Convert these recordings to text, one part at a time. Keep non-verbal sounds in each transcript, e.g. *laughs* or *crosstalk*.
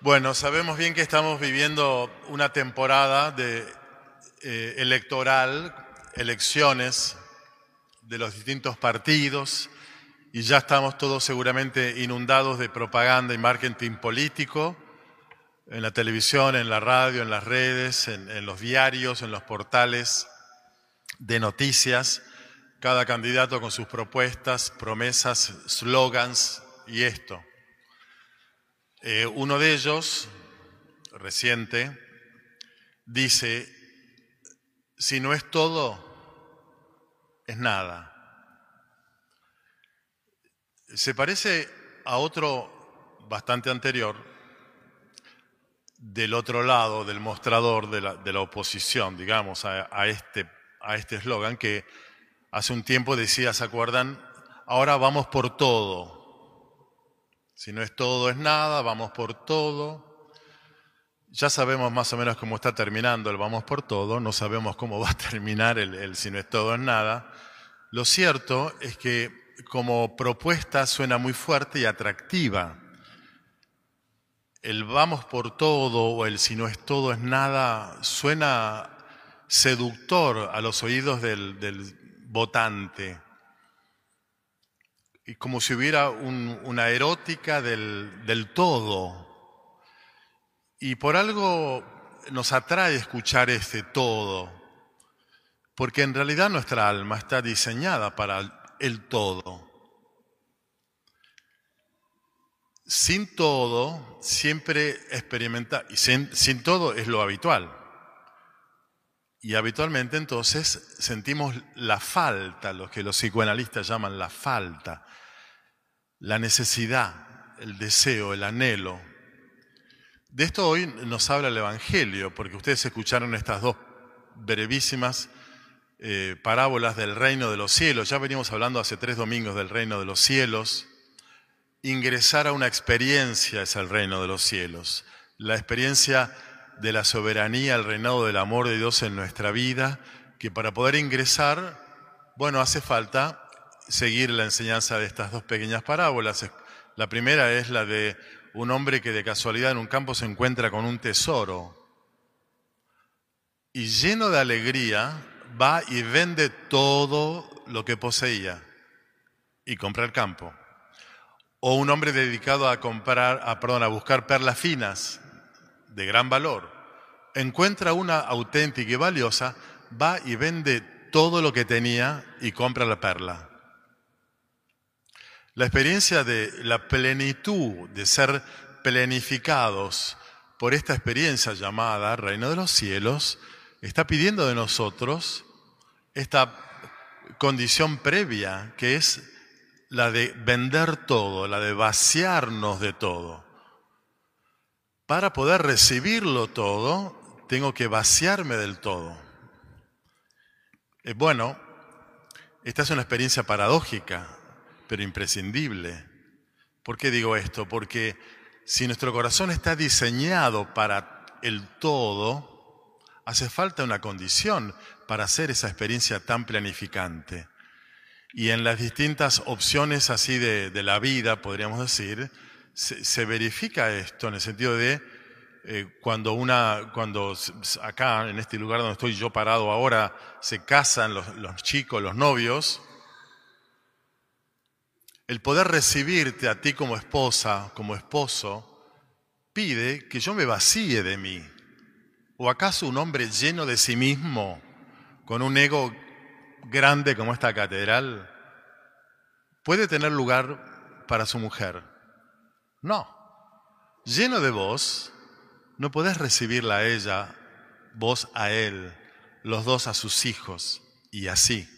Bueno, sabemos bien que estamos viviendo una temporada de, eh, electoral, elecciones de los distintos partidos y ya estamos todos seguramente inundados de propaganda y marketing político en la televisión, en la radio, en las redes, en, en los diarios, en los portales de noticias, cada candidato con sus propuestas, promesas, slogans y esto. Eh, uno de ellos, reciente, dice, si no es todo, es nada. Se parece a otro bastante anterior, del otro lado del mostrador de la, de la oposición, digamos, a, a este a este eslogan que hace un tiempo decía, ¿se acuerdan? Ahora vamos por todo. Si no es todo, es nada, vamos por todo. Ya sabemos más o menos cómo está terminando el vamos por todo, no sabemos cómo *laughs* va a terminar el, el si no es todo, es nada. Lo cierto es que como propuesta suena muy fuerte y atractiva. El vamos por todo o el si no es todo es nada suena seductor a los oídos del, del votante. Y como si hubiera un, una erótica del, del todo. Y por algo nos atrae escuchar ese todo, porque en realidad nuestra alma está diseñada para el todo. Sin todo, siempre experimenta, y sin, sin todo es lo habitual. Y habitualmente entonces sentimos la falta, lo que los psicoanalistas llaman la falta, la necesidad, el deseo, el anhelo. De esto hoy nos habla el Evangelio, porque ustedes escucharon estas dos brevísimas eh, parábolas del reino de los cielos. Ya venimos hablando hace tres domingos del reino de los cielos. Ingresar a una experiencia es el reino de los cielos. La experiencia de la soberanía, el reinado del amor de Dios en nuestra vida, que para poder ingresar, bueno, hace falta seguir la enseñanza de estas dos pequeñas parábolas. La primera es la de un hombre que de casualidad en un campo se encuentra con un tesoro y lleno de alegría va y vende todo lo que poseía y compra el campo. O un hombre dedicado a comprar, a, perdón, a buscar perlas finas de gran valor, encuentra una auténtica y valiosa, va y vende todo lo que tenía y compra la perla. La experiencia de la plenitud, de ser plenificados por esta experiencia llamada Reino de los Cielos, está pidiendo de nosotros esta condición previa, que es la de vender todo, la de vaciarnos de todo. Para poder recibirlo todo, tengo que vaciarme del todo. Eh, bueno, esta es una experiencia paradójica, pero imprescindible. ¿Por qué digo esto? Porque si nuestro corazón está diseñado para el todo, hace falta una condición para hacer esa experiencia tan planificante. Y en las distintas opciones así de, de la vida, podríamos decir, se, verifica esto en el sentido de eh, cuando una, cuando acá en este lugar donde estoy yo parado ahora se casan los chicos, los novios, el poder recibirte a ti como esposa, como esposo, pide que yo me vacíe de mí. ¿O acaso un hombre lleno de sí mismo, con un ego grande como esta catedral, puede tener lugar para su mujer? No. Lleno de vos, no podés recibirla a ella, vos a él, los dos a sus hijos, y así.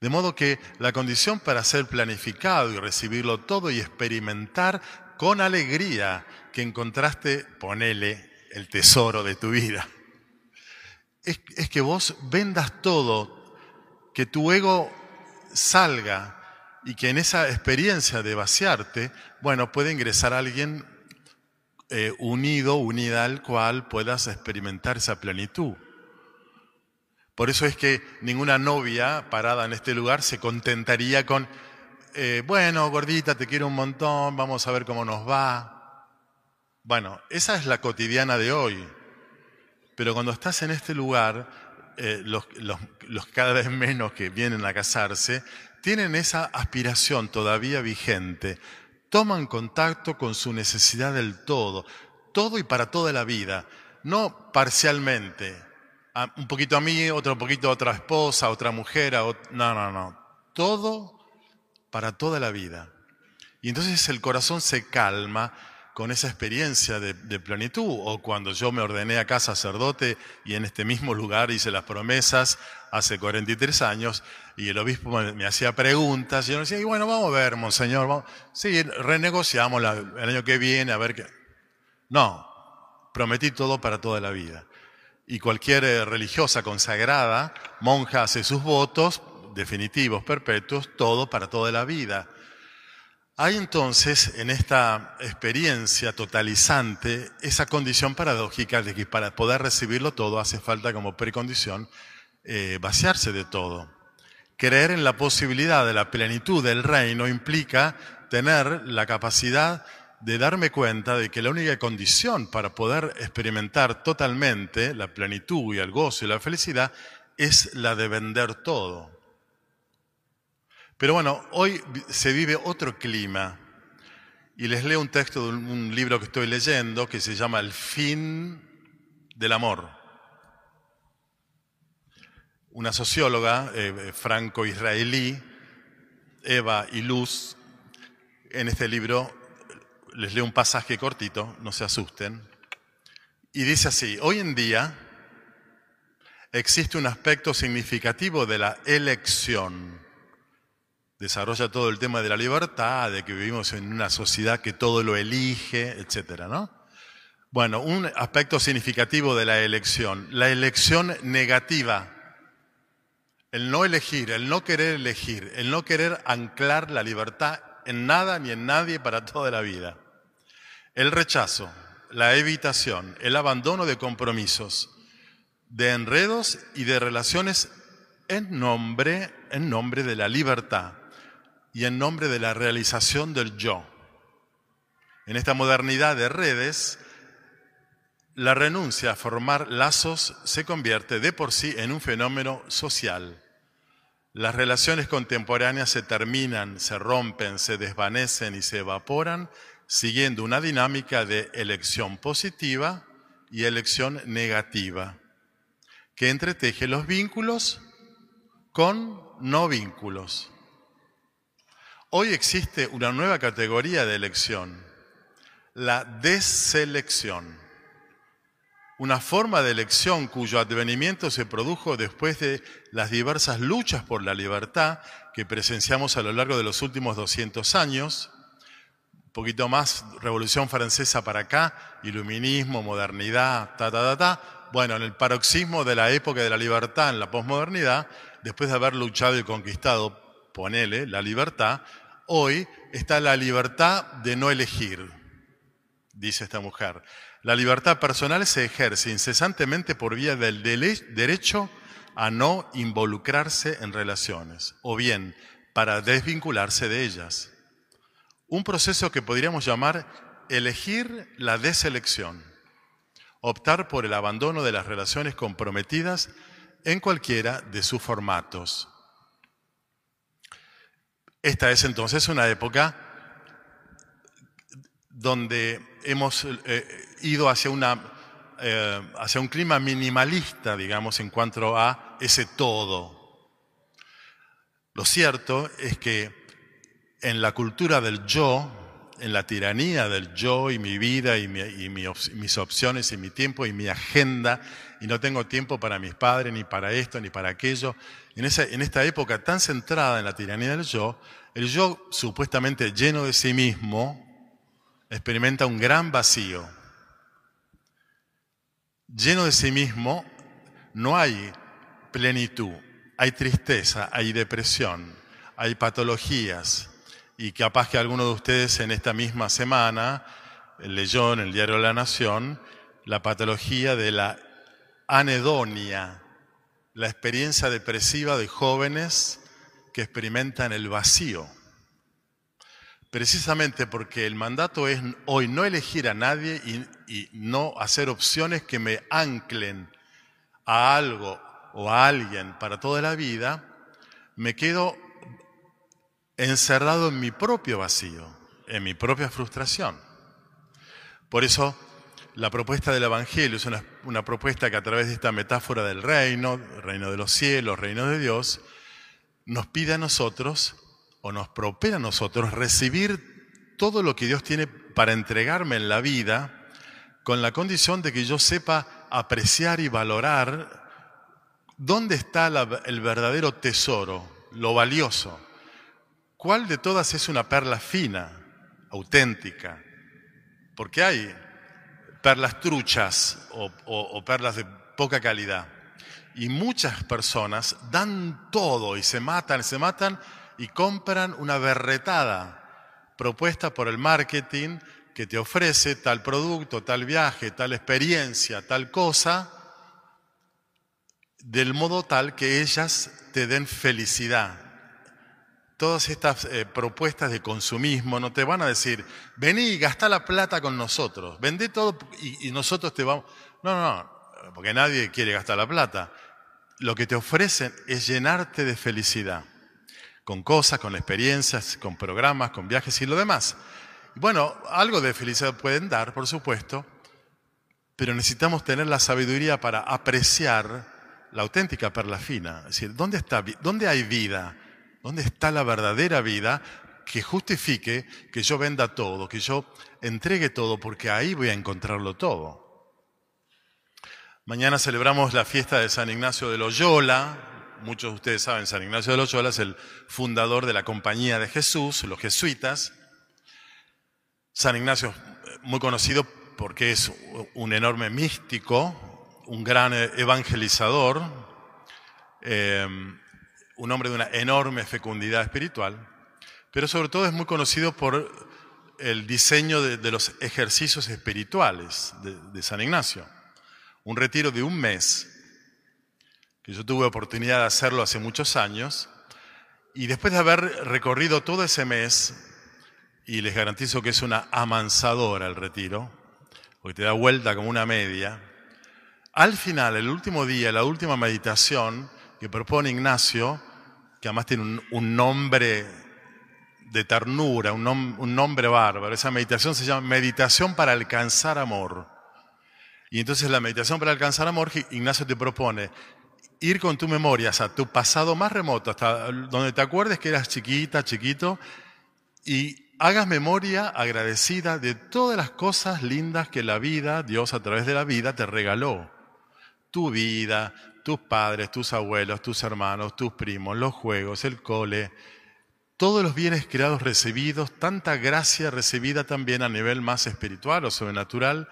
De modo que la condición para ser planificado y recibirlo todo y experimentar con alegría que encontraste, ponele, el tesoro de tu vida, es, es que vos vendas todo, que tu ego salga y que en esa experiencia de vaciarte, bueno, puede ingresar alguien eh, unido, unida al cual puedas experimentar esa plenitud. Por eso es que ninguna novia parada en este lugar se contentaría con, eh, bueno, gordita, te quiero un montón, vamos a ver cómo nos va. Bueno, esa es la cotidiana de hoy. Pero cuando estás en este lugar, eh, los, los cada vez menos que vienen a casarse, tienen esa aspiración todavía vigente. Toman contacto con su necesidad del todo, todo y para toda la vida, no parcialmente. Un poquito a mí, otro poquito a otra esposa, otra mujer, no, no, no. Todo para toda la vida. Y entonces el corazón se calma con esa experiencia de, plenitud, o cuando yo me ordené acá sacerdote y en este mismo lugar hice las promesas hace 43 años, y el obispo me, hacía preguntas, y yo decía, y bueno, vamos a ver, monseñor, vamos. sí, renegociamos el año que viene, a ver qué. No, prometí todo para toda la vida. Y cualquier eh, religiosa consagrada, monja, hace sus votos definitivos, perpetuos, todo para toda la vida. Hay entonces en esta experiencia totalizante esa condición paradójica de que para poder recibirlo todo hace falta como precondición eh, vaciarse de todo. Creer en la posibilidad de la plenitud del reino implica tener la capacidad de darme cuenta de que la única condición para poder experimentar totalmente la plenitud y el gozo y la felicidad es la de vender todo. Pero bueno, hoy se vive otro clima. Y les leo un texto de un libro que estoy leyendo que se llama El fin del amor. Una socióloga eh, franco-israelí, Eva y Luz, en este libro les leo un pasaje cortito, no se asusten, y dice así, hoy en día existe un aspecto significativo de la elección desarrolla todo el tema de la libertad, de que vivimos en una sociedad que todo lo elige, etcétera, ¿no? Bueno, un aspecto significativo de la elección, la elección negativa, el no elegir, el no querer elegir, el no querer anclar la libertad en nada ni en nadie para toda la vida. El rechazo, la evitación, el abandono de compromisos, de enredos y de relaciones en nombre, en nombre de la libertad y en nombre de la realización del yo. En esta modernidad de redes, la renuncia a formar lazos se convierte de por sí en un fenómeno social. Las relaciones contemporáneas se terminan, se rompen, se desvanecen y se evaporan siguiendo una dinámica de elección positiva y elección negativa, que entreteje los vínculos con no vínculos. Hoy existe una nueva categoría de elección, la deselección, una forma de elección cuyo advenimiento se produjo después de las diversas luchas por la libertad que presenciamos a lo largo de los últimos 200 años, un poquito más Revolución Francesa para acá, iluminismo, modernidad, ta, ta, ta, ta. Bueno, en el paroxismo de la época de la libertad, en la posmodernidad, después de haber luchado y conquistado ponele, la libertad, hoy está la libertad de no elegir, dice esta mujer. La libertad personal se ejerce incesantemente por vía del derecho a no involucrarse en relaciones, o bien para desvincularse de ellas. Un proceso que podríamos llamar elegir la deselección, optar por el abandono de las relaciones comprometidas en cualquiera de sus formatos. Esta es entonces una época donde hemos eh, ido hacia, una, eh, hacia un clima minimalista, digamos, en cuanto a ese todo. Lo cierto es que en la cultura del yo, en la tiranía del yo y mi vida y, mis opciones y mi tiempo y mi agenda, y no tengo tiempo para mis padres, ni para esto, ni para aquello, en, en esta época tan centrada en la tiranía del yo, el yo supuestamente lleno de sí mismo experimenta un gran vacío. Lleno de sí mismo no hay plenitud, hay tristeza, hay depresión, hay patologías. Y capaz que alguno de ustedes en esta misma semana leyó en el diario La Nación la patología de la anedonia, la experiencia depresiva de jóvenes que experimentan el vacío. precisamente porque el mandato es hoy no elegir a nadie y, y no hacer opciones que me anclen a algo o a alguien para toda la vida, me quedo encerrado en mi propio vacío, en mi propia frustración. Por eso la propuesta del Evangelio es una, propuesta que a través de esta metáfora del reino, reino de los cielos, reino de Dios, nos pide a nosotros, o nos propone a nosotros, recibir todo lo que Dios tiene para entregarme en la vida, con la condición de que yo sepa apreciar y valorar dónde está el verdadero tesoro, lo valioso. ¿Cuál de todas es una perla fina, auténtica? Porque hay perlas truchas o, perlas de poca calidad. Y muchas personas dan todo y se matan, se matan y compran una berretada propuesta por el marketing que te ofrece tal producto, tal viaje, tal experiencia, tal cosa, del modo tal que ellas te den felicidad, todas estas eh, propuestas de consumismo no te van a decir, vení y gasta la plata con nosotros, vendé todo y, nosotros te vamos. No, no, no, porque nadie quiere gastar la plata. Lo que te ofrecen es llenarte de felicidad, con cosas, con experiencias, con programas, con viajes y lo demás. Bueno, algo de felicidad pueden dar, por supuesto, pero necesitamos tener la sabiduría para apreciar la auténtica perla fina. Es decir, ¿dónde, está, dónde hay vida? ¿Dónde está la verdadera vida que justifique que yo venda todo, que yo entregue todo, porque ahí voy a encontrarlo todo? Mañana celebramos la fiesta de San Ignacio de Loyola. Muchos de ustedes saben, San Ignacio de Loyola es el fundador de la Compañía de Jesús, los jesuitas. San Ignacio, muy conocido porque es un enorme místico, un gran evangelizador. Eh, un hombre de una enorme fecundidad espiritual, pero sobre todo es muy conocido por el diseño de, los ejercicios espirituales de, San Ignacio. Un retiro de un mes, que yo tuve oportunidad de hacerlo hace muchos años, y después de haber recorrido todo ese mes, y les garantizo que es una amansadora el retiro, porque te da vuelta como una media, al final, el último día, la última meditación que propone Ignacio, que además tiene un, nombre de ternura, un, un, nombre bárbaro. Esa meditación se llama Meditación para alcanzar amor. Y entonces la meditación para alcanzar amor, Ignacio te propone ir con tu memoria a tu pasado más remoto, hasta donde te acuerdes que eras chiquita, chiquito, y hagas memoria agradecida de todas las cosas lindas que la vida, Dios a través de la vida, te regaló. Tu vida, tus padres, tus abuelos, tus hermanos, tus primos, los juegos, el cole, todos los bienes creados recibidos, tanta gracia recibida también a nivel más espiritual o sobrenatural,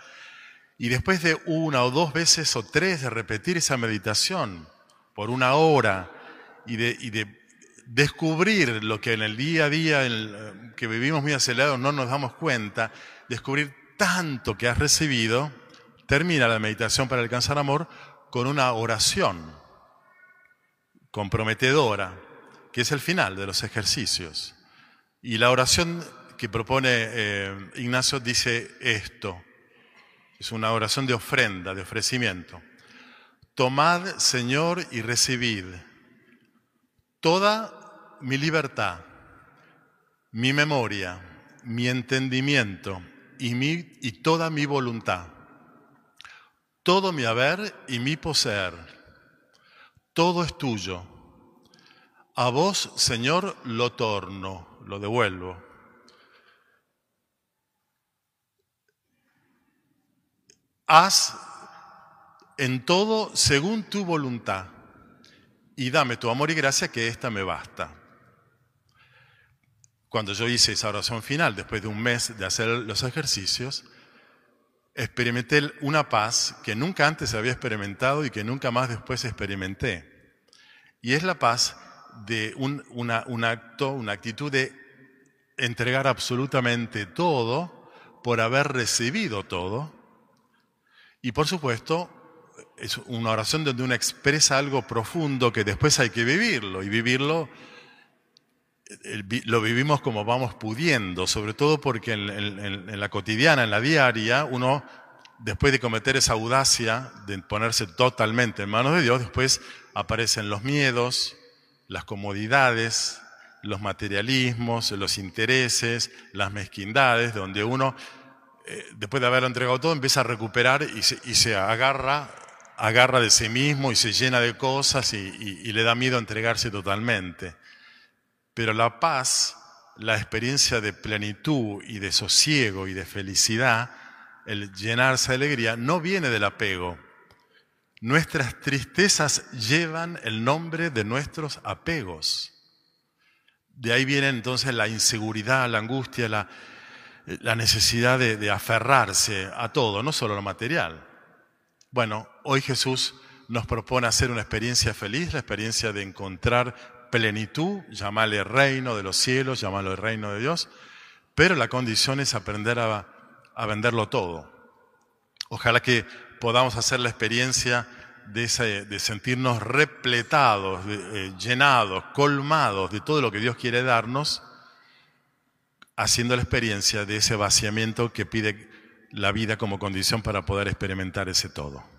y después de una o dos veces o tres de repetir esa meditación por una hora y de, descubrir lo que en el día a día que vivimos muy acelerados no nos damos cuenta, descubrir tanto que has recibido, termina la meditación para alcanzar amor con una oración comprometedora, que es el final de los ejercicios. Y la oración que propone eh, Ignacio dice esto, es una oración de ofrenda, de ofrecimiento. Tomad, Señor, y recibid toda mi libertad, mi memoria, mi entendimiento y, toda mi voluntad todo mi haber y mi poseer, todo es tuyo. A vos, Señor, lo torno, lo devuelvo. Haz en todo según tu voluntad y dame tu amor y gracia que ésta me basta. Cuando yo hice esa oración final, después de un mes de hacer los ejercicios, experimenté una paz que nunca antes había experimentado y que nunca más después experimenté. Y es la paz de un, acto, una actitud de entregar absolutamente todo por haber recibido todo. Y por supuesto, es una oración donde uno expresa algo profundo que después hay que vivirlo. Y vivirlo lo vivimos como vamos pudiendo, sobre todo porque en, la cotidiana, en la diaria, uno, después de cometer esa audacia de ponerse totalmente en manos de Dios, después aparecen los miedos, las comodidades, los materialismos, los intereses, las mezquindades, donde uno, eh, después de haberlo entregado todo, empieza a recuperar y se, agarra, agarra de sí mismo y se llena de cosas y le da miedo entregarse totalmente. Pero la paz, la experiencia de plenitud y de sosiego y de felicidad, el llenarse de alegría, no viene del apego. Nuestras tristezas llevan el nombre de nuestros apegos. De ahí viene entonces la inseguridad, la angustia, la, necesidad de, de aferrarse a todo, no solo a lo material. Bueno, hoy Jesús nos propone hacer una experiencia feliz, la experiencia de encontrar plenitud, llamarle reino de los cielos, llamarlo el reino de Dios, pero la condición es aprender a, venderlo todo. Ojalá que podamos hacer la experiencia de, de sentirnos repletados, eh, llenados, colmados de todo lo que Dios quiere darnos, haciendo la experiencia de ese vaciamiento que pide la vida como condición para poder experimentar ese todo.